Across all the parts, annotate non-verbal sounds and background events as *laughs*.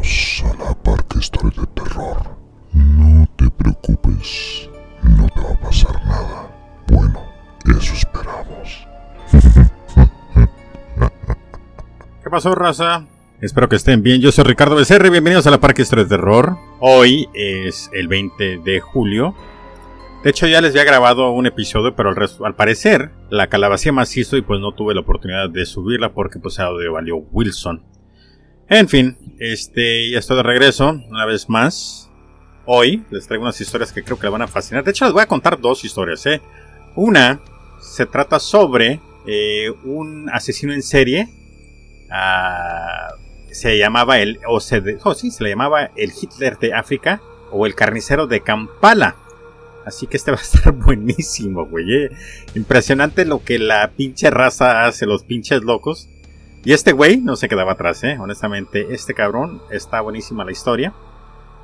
A la Parque Historia de Terror. No te preocupes, no te va a pasar nada. Bueno, eso esperamos. ¿Qué pasó, raza? Espero que estén bien. Yo soy Ricardo Becerra. Bienvenidos a la Parque Historia de Terror. Hoy es el 20 de julio. De hecho, ya les había grabado un episodio, pero al, al parecer la calabacía macizo y pues no tuve la oportunidad de subirla porque pues audio valió Wilson. En fin, este, ya estoy de regreso una vez más. Hoy les traigo unas historias que creo que les van a fascinar. De hecho, les voy a contar dos historias, ¿eh? Una se trata sobre eh, un asesino en serie. ah, se llamaba el. O se, de- oh, sí, se le llamaba el Hitler de África. O el carnicero de Kampala. Así que este *laughs* va a estar buenísimo, güey. eh. Impresionante lo que la pinche raza hace, los pinches locos. Y este güey no se quedaba atrás, eh. Honestamente, este cabrón está buenísima la historia.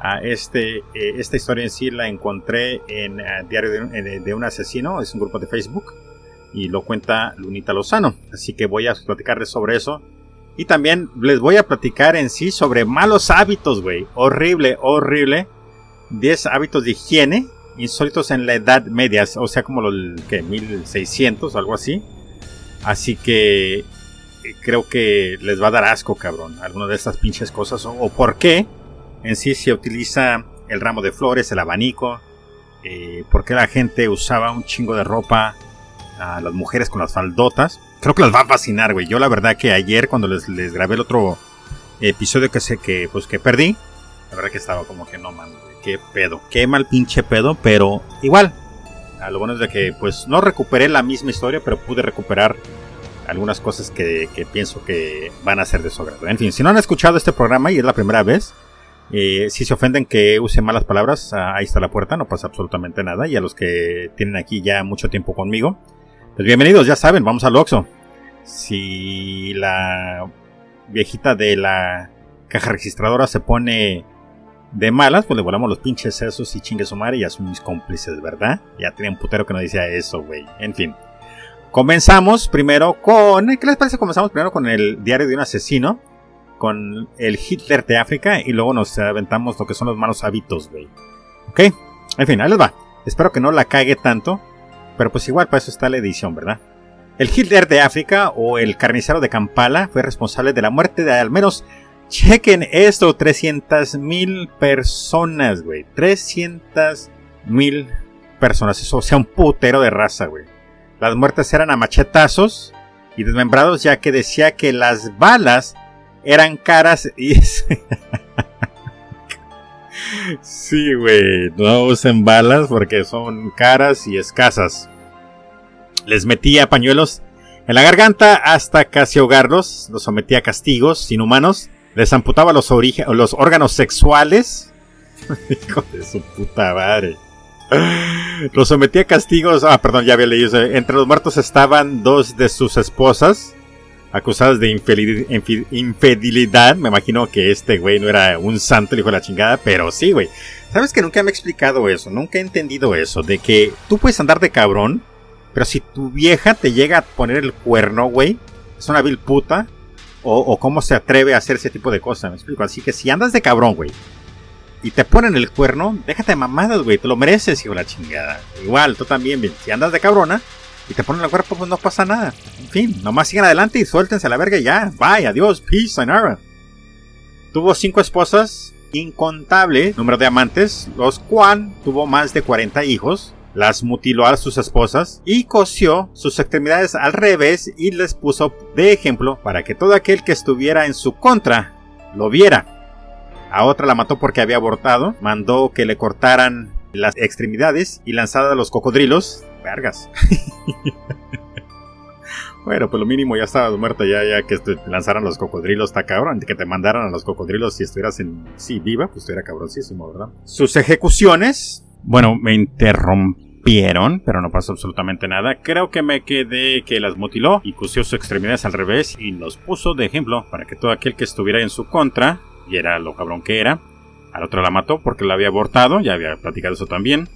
Ah, este, eh, esta historia en sí la encontré en ah, Diario de, eh, de un asesino, es un grupo de Facebook. Y lo cuenta Lunita Lozano. Así que voy a platicarles sobre eso. Y también les voy a platicar en sí sobre malos hábitos, güey. Horrible, horrible. 10 hábitos de higiene insólitos en la Edad Media, o sea, como los que 1600 o algo así. Así que creo que les va a dar asco, cabrón, alguna de estas pinches cosas. O, por qué en sí se utiliza el ramo de flores, el abanico. Eh, por qué la gente usaba un chingo de ropa a las mujeres con las faldotas. Creo que les va a fascinar, güey. Yo la verdad que ayer cuando les, grabé el otro episodio que sé que pues que perdí, la verdad que estaba como que no mames, qué pedo, qué mal pinche pedo, pero igual. A lo bueno es de que pues no recuperé la misma historia, pero pude recuperar algunas cosas que, que pienso que van a ser de su agrado. En fin, si no han escuchado este programa y es la primera vez, eh, si se ofenden que use malas palabras, ah, ahí está la puerta, no pasa absolutamente nada. Y a los que tienen aquí ya mucho tiempo conmigo, pues bienvenidos, ya saben, vamos al Oxxo. Si la viejita de la caja registradora se pone de malas, pues le volamos los pinches sesos y chingue su madre, ya son mis cómplices, ¿verdad? Ya tenía un putero que no decía eso, güey. En fin. Comenzamos primero con. ¿Qué les parece? Comenzamos primero con el diario de un asesino. Con el Hitler de África. Y luego nos aventamos lo que son los malos hábitos, güey. ¿Ok? En fin, ahí les va. Espero que no la cague tanto. Pero pues igual para eso está la edición, ¿verdad? El Hitler de África o el carnicero de Kampala fue responsable de la muerte de al menos Chequen esto, 300 mil personas, güey. 300 mil personas. Eso, sea, un putero de raza, güey. Las muertes eran a machetazos y desmembrados, ya que decía que las balas eran caras y... *laughs* sí, güey. No usen balas porque son caras y escasas. Les metía pañuelos en la garganta hasta casi ahogarlos. Los sometía a castigos inhumanos les amputaba los, los órganos sexuales. *laughs* Hijo de su puta madre. *laughs* Los sometía a castigos. Ah, perdón, ya había leído. Entre los muertos estaban dos de sus esposas. Acusadas de infidelidad. Me imagino que este güey no era un santo, el hijo de la chingada. Pero sí, güey. ¿Sabes que nunca me he explicado eso? Nunca he entendido eso. De que tú puedes andar de cabrón. Pero si tu vieja te llega a poner el cuerno, güey. Es una vil puta o, o cómo se atreve a hacer ese tipo de cosas, me explico. Así que si andas de cabrón, güey, y te ponen el cuerno, déjate de mamadas, güey, te lo mereces, hijo la chingada. Igual, tú también, bien. Si andas de cabrona y te ponen el cuerpo, pues no pasa nada. En fin, nomás sigan adelante y suéltense a la verga y ya. Bye, adiós, peace, sayonara. Tuvo cinco esposas, incontable número de amantes, los cuales tuvo más de 40 hijos las mutiló a sus esposas y cosió sus extremidades al revés y les puso de ejemplo para que todo aquel que estuviera en su contra lo viera. A otra la mató porque había abortado, mandó que le cortaran las extremidades y lanzada a los cocodrilos. Vergas. *laughs* Bueno, pues lo mínimo ya estaba muerta, ya, ya que te lanzaran los cocodrilos, está cabrón. Que te mandaran a los cocodrilos si estuvieras en. Sí, viva, pues estuviera cabroncísimo, ¿verdad? Sus ejecuciones. Bueno, me interrumpieron, pero no pasó absolutamente nada. Creo que me quedé que las mutiló y cosió sus extremidades al revés y los puso de ejemplo para que todo aquel que estuviera en su contra, y era lo cabrón que era, al otro la mató porque la había abortado, ya había platicado eso también.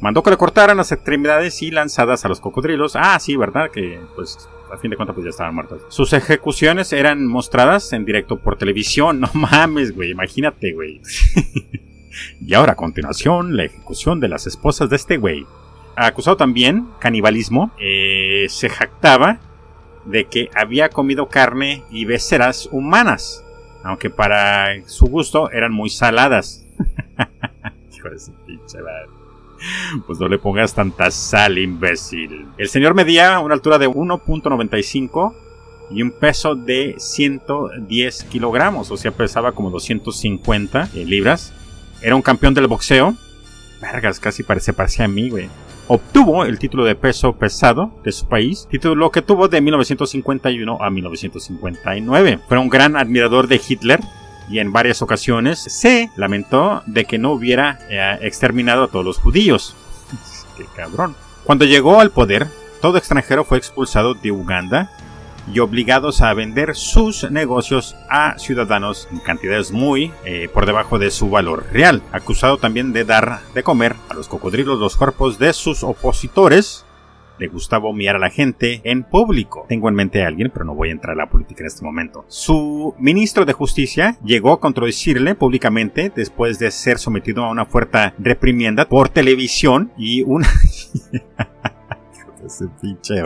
Mandó que le cortaran las extremidades y lanzadas a los cocodrilos. Ah, sí, ¿verdad? Que pues a fin de cuentas pues ya estaban muertos. Sus ejecuciones eran mostradas en directo por televisión. *laughs* No mames, güey, imagínate, güey. *laughs* y ahora a continuación la ejecución de las esposas de este güey. Acusado también canibalismo, eh, se jactaba de que había comido carne y beceras humanas, aunque para su gusto eran muy saladas. *laughs* Hijo de su pinche madre. Pues no le pongas tanta sal, imbécil. El señor medía una altura de 1.95 y un peso de 110 kilogramos, o sea, pesaba como 250 libras. Era un campeón del boxeo. Vergas, casi parece, parecía a mí, güey. Obtuvo el título de peso pesado de su país, título que tuvo de 1951 a 1959. Fue un gran admirador de Hitler y en varias ocasiones se lamentó de que no hubiera eh, exterminado a todos los judíos. *laughs* Qué cabrón. Cuando llegó al poder, todo extranjero fue expulsado de Uganda y obligados a vender sus negocios a ciudadanos en cantidades muy eh, por debajo de su valor real. Acusado también de dar de comer a los cocodrilos los cuerpos de sus opositores le gustaba mirar a la gente en público. Tengo en mente a alguien, pero no voy a entrar a la política en este momento. Su ministro de Justicia llegó a contradecirle públicamente después de ser sometido a una fuerte reprimienda por televisión y una... *laughs* Ese pinche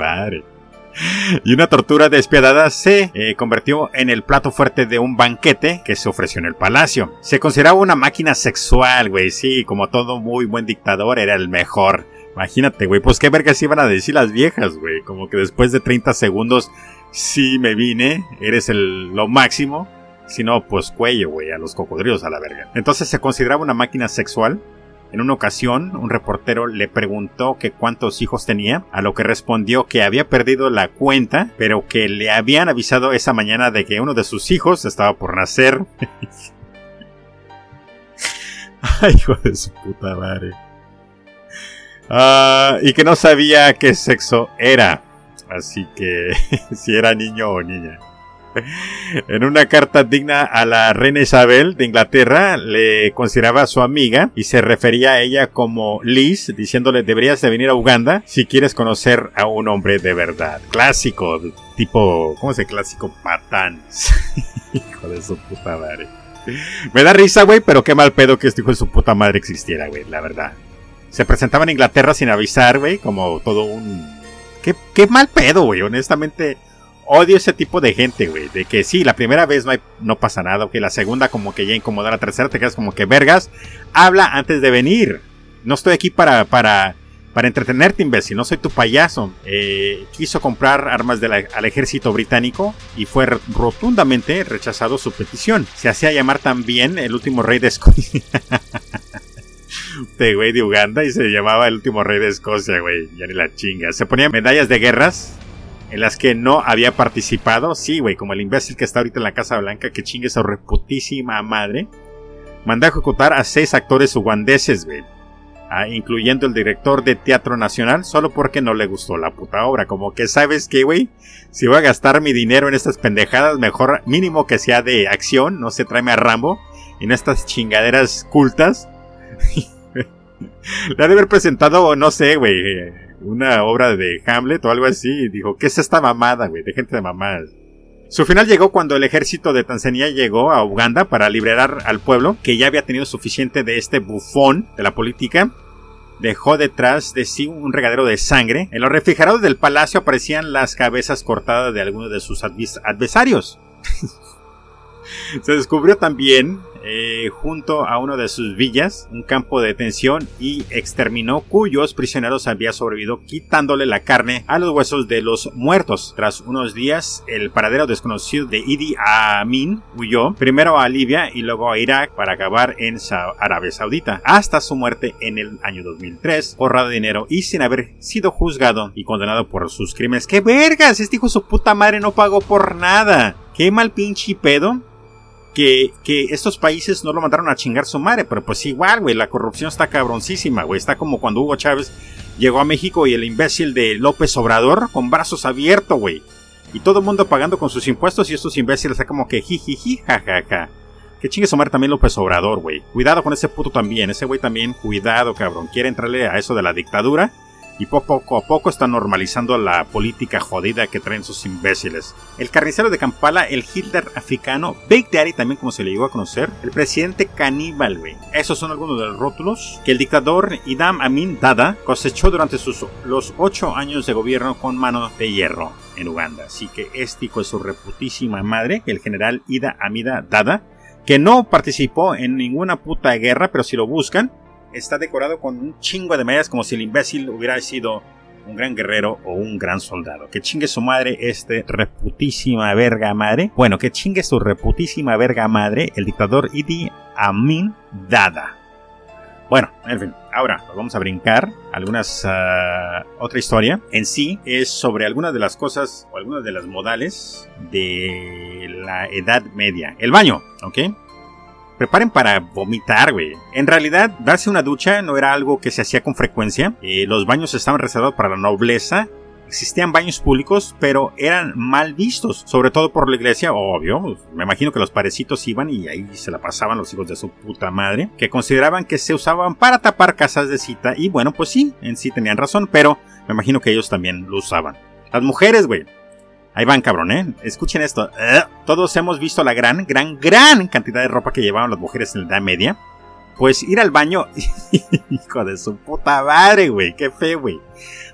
*laughs* y una tortura despiadada se eh, convirtió en el plato fuerte de un banquete que se ofreció en el palacio. Se consideraba una máquina sexual, güey, sí, como todo muy buen dictador era el mejor. Imagínate, güey, pues qué vergas iban a decir las viejas, güey. Como que después de 30 segundos, sí me vine, eres el, lo máximo. Si no, pues cuello, güey, a los cocodrilos a la verga. Entonces se consideraba una máquina sexual. En una ocasión, un reportero le preguntó que cuántos hijos tenía, a lo que respondió que había perdido la cuenta, pero que le habían avisado esa mañana de que uno de sus hijos estaba por nacer. *laughs* Ay, hijo de su puta madre. Ah, y que no sabía qué sexo era. Así que *laughs* si era niño o niña. *laughs* En una carta digna a la reina Isabel de Inglaterra, le consideraba su amiga y se refería a ella como Liz, diciéndole deberías de venir a Uganda si quieres conocer a un hombre de verdad. Clásico, tipo, ¿cómo se clásico? Patán. *laughs* hijo de su puta madre. Me da risa, güey, pero qué mal pedo que este hijo de su puta madre existiera, güey, la verdad se presentaba en Inglaterra sin avisar, güey, como todo un... Qué, qué mal pedo, güey, honestamente. Odio ese tipo de gente, güey. De que sí, la primera vez no, pasa nada, que la segunda como que ya incomoda, la tercera te quedas como que vergas. Habla antes de venir. No estoy aquí para, para, para entretenerte, imbécil. No soy tu payaso. Eh, quiso comprar armas al ejército británico y fue rotundamente rechazado su petición. Se hacía llamar también el último rey de Escocia. de *laughs* güey de Uganda y se llamaba el último rey de Escocia, güey. Ya ni la chinga. Se ponía medallas de guerras en las que no había participado. Sí, güey, como el imbécil que está ahorita en la Casa Blanca, que chingue esa reputísima madre. Mandó a ejecutar a seis actores ugandeses, güey. Ah, incluyendo el director de Teatro Nacional, solo porque no le gustó la puta obra. Como que, ¿sabes qué, güey? Si voy a gastar mi dinero en estas pendejadas, mejor mínimo que sea de acción, no se tráeme a Rambo, en estas chingaderas cultas. *laughs* Le ha de haber presentado, no sé, güey, una obra de Hamlet o algo así. dijo, ¿qué es esta mamada, güey? De gente de mamadas. Su final llegó cuando el ejército de Tanzania llegó a Uganda para liberar al pueblo, que ya había tenido suficiente de este bufón de la política. Dejó detrás de sí un regadero de sangre. En los refrigerados del palacio aparecían las cabezas cortadas de algunos de sus adversarios. *laughs* Se descubrió también eh, junto a uno de sus villas, un campo de detención y exterminó cuyos prisioneros había sobrevivido quitándole la carne a los huesos de los muertos. Tras unos días, el paradero desconocido de Idi Amin huyó primero a Libia y luego a Irak para acabar en Arabia Saudita, hasta su muerte en el año 2003, forrado de dinero y sin haber sido juzgado y condenado por sus crímenes. ¡Qué vergas! Este hijo su puta madre no pagó por nada. ¡Qué mal pinche pedo! Que, estos países no lo mandaron a chingar su madre, pero pues igual, güey, la corrupción está cabroncísima, güey. Está como cuando Hugo Chávez llegó a México y el imbécil de López Obrador con brazos abiertos, güey. Y todo el mundo pagando con sus impuestos y estos imbéciles está como que jijiji, jajaja. Que chingue su madre también López Obrador, güey. Cuidado con ese puto también. Ese güey también, cuidado, cabrón. Quiere entrarle a eso de la dictadura y poco a poco está normalizando la política jodida que traen sus imbéciles. El carnicero de Kampala, el Hitler africano, Big Daddy también como se le llegó a conocer, el presidente caníbal, güey. Esos son algunos de los rótulos que el dictador Idam Amin Dada cosechó durante sus los ocho años de gobierno con mano de hierro en Uganda. Así que este hijo es su reputísima madre, el general Ida Amida Dada, que no participó en ninguna puta guerra, pero si lo buscan, está decorado con un chingo de medallas como si el imbécil hubiera sido un gran guerrero o un gran soldado. Que chingue su madre este reputísima verga madre. Bueno, que chingue su reputísima verga madre el dictador Idi Amin Dada. Bueno, en fin, ahora vamos a brincar algunas uh, otra historia. En sí es sobre algunas de las cosas o algunas de las modales de la Edad Media. El baño, ¿ok? Preparen para vomitar, güey. En realidad, darse una ducha no era algo que se hacía con frecuencia. Eh, los baños estaban reservados para la nobleza. Existían baños públicos, pero eran mal vistos, sobre todo por la iglesia, obvio. Me imagino que los parecitos iban y ahí se la pasaban los hijos de su puta madre, que consideraban que se usaban para tapar casas de cita. Y bueno, pues sí, en sí tenían razón, pero me imagino que ellos también lo usaban. Las mujeres, güey, Ahí van, cabrón, ¿eh? Escuchen esto. Eh, todos hemos visto la gran, gran, gran cantidad de ropa que llevaban las mujeres en la Edad Media. Pues ir al baño. *laughs* Hijo de su puta madre, güey. Qué fe, güey.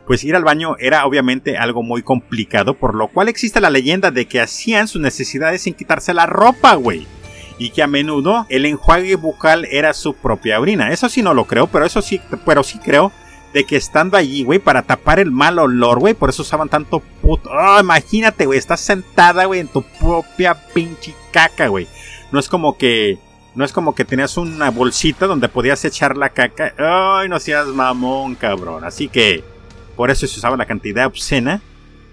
Pues ir al baño era obviamente algo muy complicado, por lo cual existe la leyenda de que hacían sus necesidades sin quitarse la ropa, güey. Y que a menudo el enjuague bucal era su propia orina. Eso sí no lo creo, pero eso sí, pero sí creo de que estando allí, güey, para tapar el mal olor, güey, por eso usaban tanto puto. Oh, imagínate, güey, estás sentada, güey, en tu propia pinche caca, güey. No es como que. No es como que tenías una bolsita donde podías echar la caca. Ay, no seas mamón, cabrón. Así que. Por eso se usaba la cantidad obscena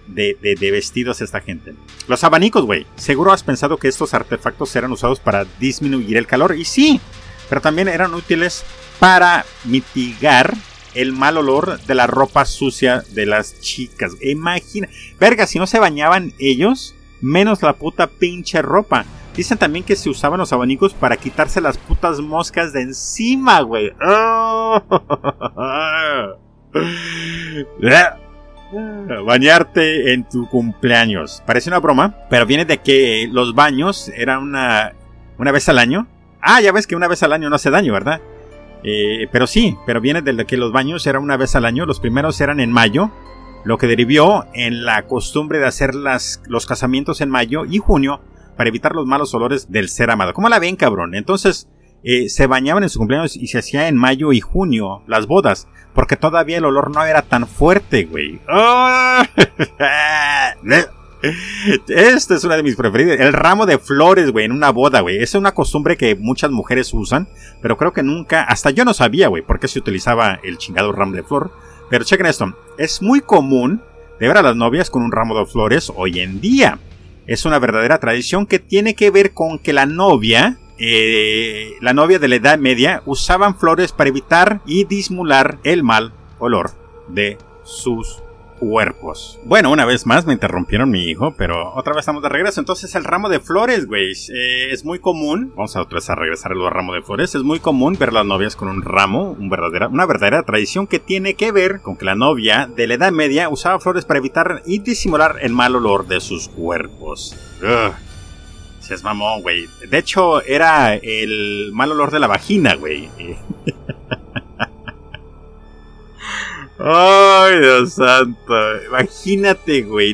de, de, de, vestidos esta gente. Los abanicos, güey. Seguro has pensado que estos artefactos eran usados para disminuir el calor. Y sí, pero también eran útiles para mitigar el mal olor de la ropa sucia de las chicas. Imagina, verga, si no se bañaban ellos, menos la puta pinche ropa. Dicen también que se usaban los abanicos para quitarse las putas moscas de encima, güey. *laughs* Bañarte en tu cumpleaños. Parece una broma, pero viene de que los baños eran una, una vez al año. Ah, ya ves que una vez al año no hace daño, ¿verdad? Eh, pero sí, pero viene de que los baños eran una vez al año. Los primeros eran en mayo, lo que derivó en la costumbre de hacer las, los casamientos en mayo y junio para evitar los malos olores del ser amado. ¿Cómo la ven, cabrón? Entonces, eh, se bañaban en su cumpleaños y se hacía en mayo y junio las bodas, porque todavía el olor no era tan fuerte, güey. ¡Ah! *laughs* *laughs* Esta es una de mis preferidas. El ramo de flores, güey, en una boda, güey. Es una costumbre que muchas mujeres usan, pero creo que nunca, hasta yo no sabía, güey, por qué se utilizaba el chingado ramo de flor. Pero chequen esto, es muy común de ver a las novias con un ramo de flores hoy en día. Es una verdadera tradición que tiene que ver con que la novia, eh, la novia de la Edad Media, usaban flores para evitar y disimular el mal olor de sus Bueno, una vez más me interrumpieron mi hijo, pero otra vez estamos de regreso. Entonces el ramo de flores, güey, eh, es muy común. Vamos a otra vez a regresar al ramo de flores. Es muy común ver las novias con un ramo, una verdadera tradición que tiene que ver con que la novia de la Edad Media usaba flores para evitar y disimular el mal olor de sus cuerpos. Si es mamón, güey. De hecho, era el mal olor de la vagina, güey. *laughs* Ay, Dios santo. Imagínate, güey.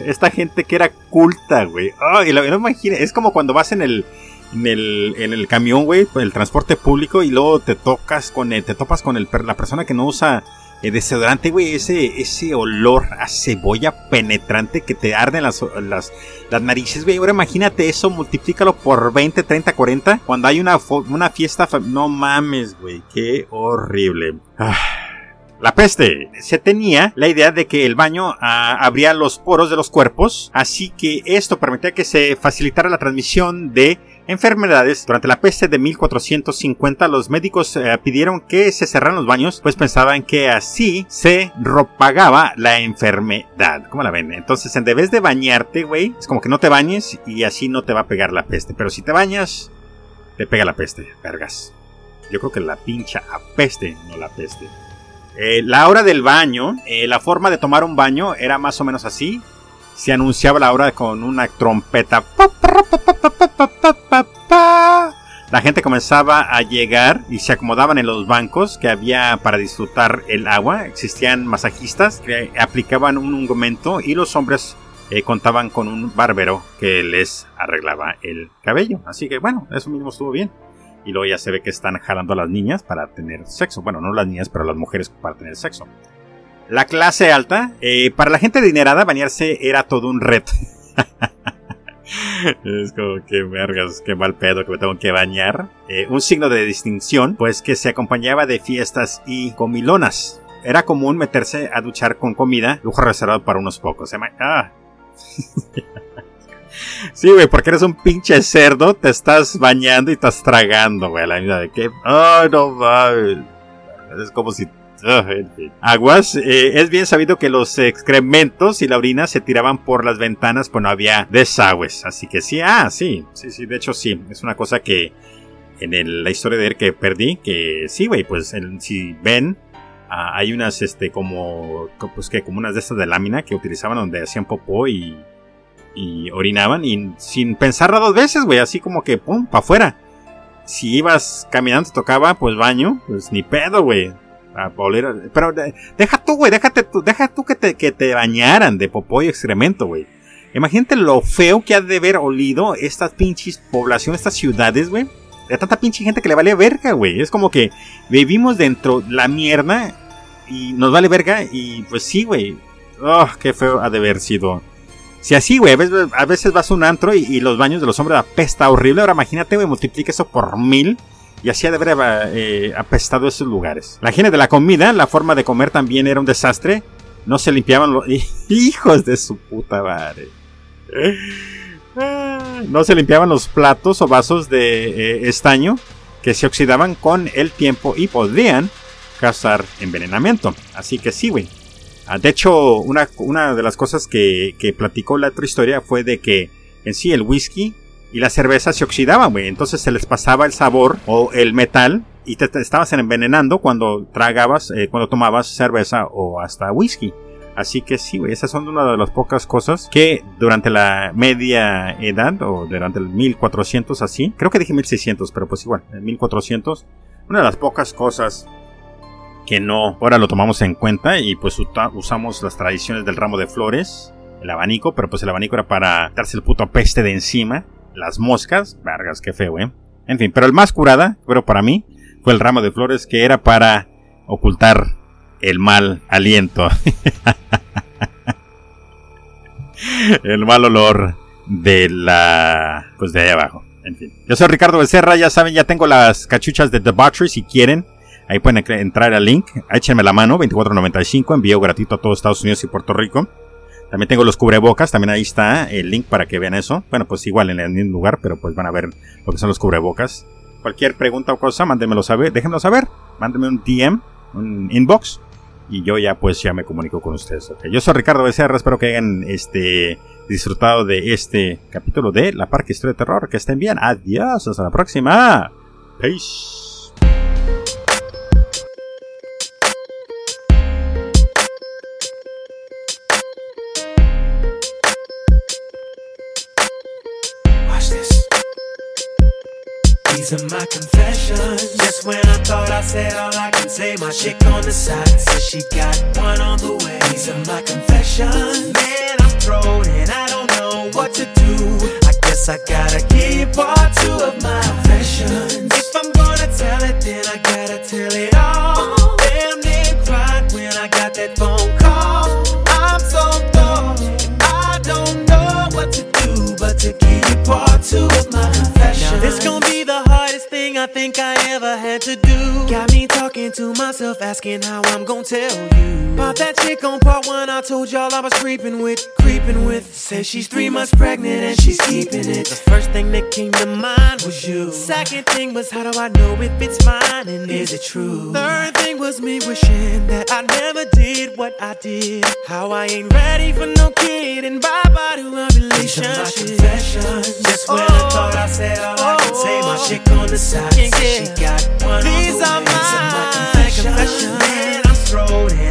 Esta gente que era culta, güey. Ay, no Es como cuando vas en el. En el, en el camión, güey, el transporte público y luego te tocas con el, te topas con el, la persona que no usa el eh, desodorante, güey, ese, ese olor a cebolla penetrante que te arden las, las, las narices, güey. Ahora imagínate eso, multiplícalo por 20, 30, 40. Cuando hay una, una fiesta, no mames, güey, qué horrible. Ah. La peste. Se tenía la idea de que el baño ah, abría los poros de los cuerpos, así que esto permitía que se facilitara la transmisión de enfermedades. Durante la peste de 1450 los médicos eh, pidieron que se cerraran los baños, pues pensaban que así se propagaba la enfermedad. ¿Cómo la ven? Entonces, en vez de bañarte, güey, es como que no te bañes y así no te va a pegar la peste. Pero si te bañas, te pega la peste, vergas. Yo creo que la pincha apeste, no la peste. Eh, la hora del baño, eh, la forma de tomar un baño era más o menos así. Se anunciaba la hora con una trompeta. La gente comenzaba a llegar y se acomodaban en los bancos que había para disfrutar el agua. Existían masajistas que aplicaban un ungüento y los hombres eh, contaban con un barbero que les arreglaba el cabello. Así que bueno, eso mismo estuvo bien. Y luego ya se ve que están jalando a las niñas para tener sexo. Bueno, no las niñas, pero las mujeres para tener sexo. La clase alta, eh, para la gente adinerada, bañarse era todo un reto. *laughs* es como que vergas, qué mal pedo que me tengo que bañar. Eh, un signo de distinción, pues que se acompañaba de fiestas y comilonas. Era común meterse a duchar con comida, lujo reservado para unos pocos. Ah. *laughs* Sí, güey, porque eres un pinche cerdo, te estás bañando y estás tragando, güey. La vida de que. Ay, no mames. Es como si. Ah, Aguas, eh, es bien sabido que los excrementos y la orina se tiraban por las ventanas, pues no había desagües. Así que sí, ah, sí, sí, sí, de hecho sí. Es una cosa que en la historia de él que perdí, que sí, güey, pues si ven, ah, hay unas, este, como, pues que, como unas de estas de lámina que utilizaban donde hacían popó y y orinaban y sin pensarla dos veces, güey, así como que pum, para afuera. Si ibas caminando, te tocaba pues baño, pues ni pedo, güey. Pero deja tú, güey, déjate tú, deja tú que te, que te bañaran de popó y excremento, güey. Imagínate lo feo que ha de haber olido estas pinches poblaciones, estas ciudades, güey. De tanta pinche gente que le vale verga, güey. Es como que vivimos dentro la mierda y nos vale verga y pues sí, güey. Oh, qué feo ha de haber sido si así, güey, a veces, vas a un antro y, los baños de los hombres apesta horrible. Ahora imagínate, güey, multiplica eso por mil. Y así de haber eh, apestado esos lugares. La higiene de la comida, la forma de comer también era un desastre. No se limpiaban los... *laughs* Hijos de su puta madre. No se limpiaban los platos o vasos de eh, estaño que se oxidaban con el tiempo y podían causar envenenamiento. Así que sí, güey. Ah, de hecho, una, una de las cosas que, que, platicó la otra historia fue de que en sí el whisky y la cerveza se oxidaban, güey. Entonces se les pasaba el sabor o el metal y te, estabas envenenando cuando tragabas, eh, cuando tomabas cerveza o hasta whisky. Así que sí, güey, esas son una de las pocas cosas que durante la media edad o durante el 1400 así, creo que dije 1600, pero pues igual, en 1400, una de las pocas cosas que no, ahora lo tomamos en cuenta y pues usamos las tradiciones del ramo de flores, el abanico, pero pues el abanico era para darse el puto peste de encima, las moscas, vergas, qué feo, eh. En fin, pero el más curada, pero para mí, fue el ramo de flores que era para ocultar el mal aliento. *laughs* el mal olor de la... pues de ahí abajo. En fin. Yo soy Ricardo Becerra, ya saben, ya tengo las cachuchas de Debauchery si quieren. Ahí pueden entrar al link, échenme la mano, 24.95, envío gratuito a todos Estados Unidos y Puerto Rico. También tengo los cubrebocas, también ahí está el link para que vean eso. Bueno, pues igual en el mismo lugar, pero pues van a ver lo que son los cubrebocas. Cualquier pregunta o cosa, mándenmelo saber, déjenmelo saber, mándenme un DM, un inbox, y yo ya pues ya me comunico con ustedes. Yo soy Ricardo Becerra, espero que hayan este, disfrutado de este capítulo de La Parque Historia de Terror. Que estén bien, adiós, hasta la próxima. Peace. Are my confessions. Just when I thought I said all I can say, my chick on the side says she got one on the way. These are my confessions. Man, I'm thrown and I don't know what to do. I guess I gotta keep part two of my confessions. If I'm gonna tell it, then I gotta tell it all. Think I ever had to do. Got me talking to myself, asking how I'm gonna tell you. About that chick on part one, I told y'all I was creeping with, creeping with. Says she's three months pregnant and she's keeping it. The first thing that came to mind was you. Second thing was, how do I know if it's mine and is it true? Third thing was me wishing that I never did what I did. How I ain't ready for no kid and bye bye to a relationship. These are my confessions. Just when oh, I thought I said all oh, I could say, my shit chick on the side. Yeah. She got one These on the are my, my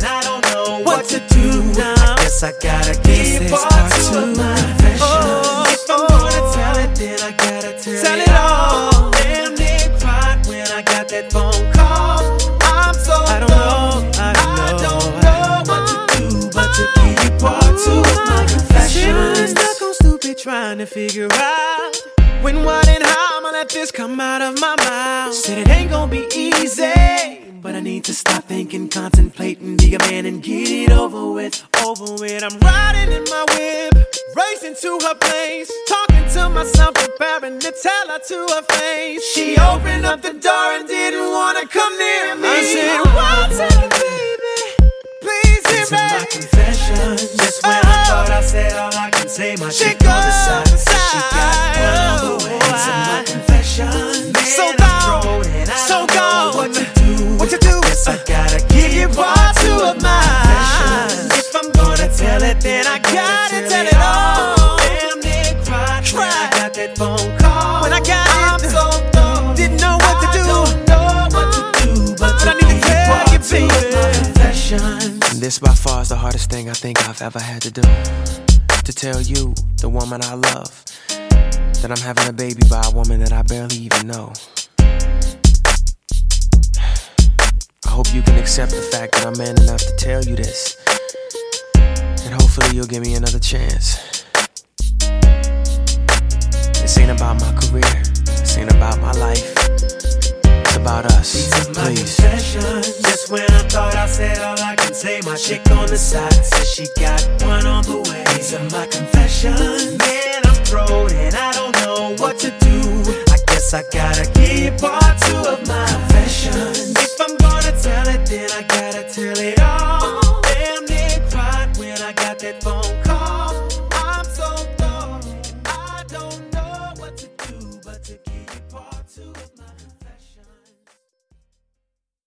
I what, to do. I guess I gotta give part two my confessions. Oh, if I'm gonna tell it, then I gotta tell, tell it, all. Damn, they cried when I got that phone call. I'm so I don't know, I don't know, I don't know what to do, but to give part two of my confessions. Stuck on stupid, trying to figure out when, what, and how I'ma let this come out of my mouth. Said it ain't gonna be easy. But I need to stop thinking, contemplating, be a man and get it over with. Over with. I'm riding in my whip, racing to her place, talking to myself, preparing to tell her to her face. She opened up the door and didn't wanna come near me. I said, What's up, baby? Please hear me. my confession. Just when I thought I said all I can say, my chick on the side, she got by far is the hardest thing I think I've ever had to do. To tell you, the woman I love, that I'm having a baby by a woman that I barely even know. I hope you can accept the fact that I'm man enough to tell you this. And hopefully you'll give me another chance. This ain't about my career, this ain't about my life. It's about us. These are my please. confessions. Just when I thought I said all I can say, my chick on the side says she got one on the way. These are my confessions. Man, I'm thrown and I don't know what to do. I guess I gotta keep part two of my confessions. If I'm gonna tell it, then I gotta tell it.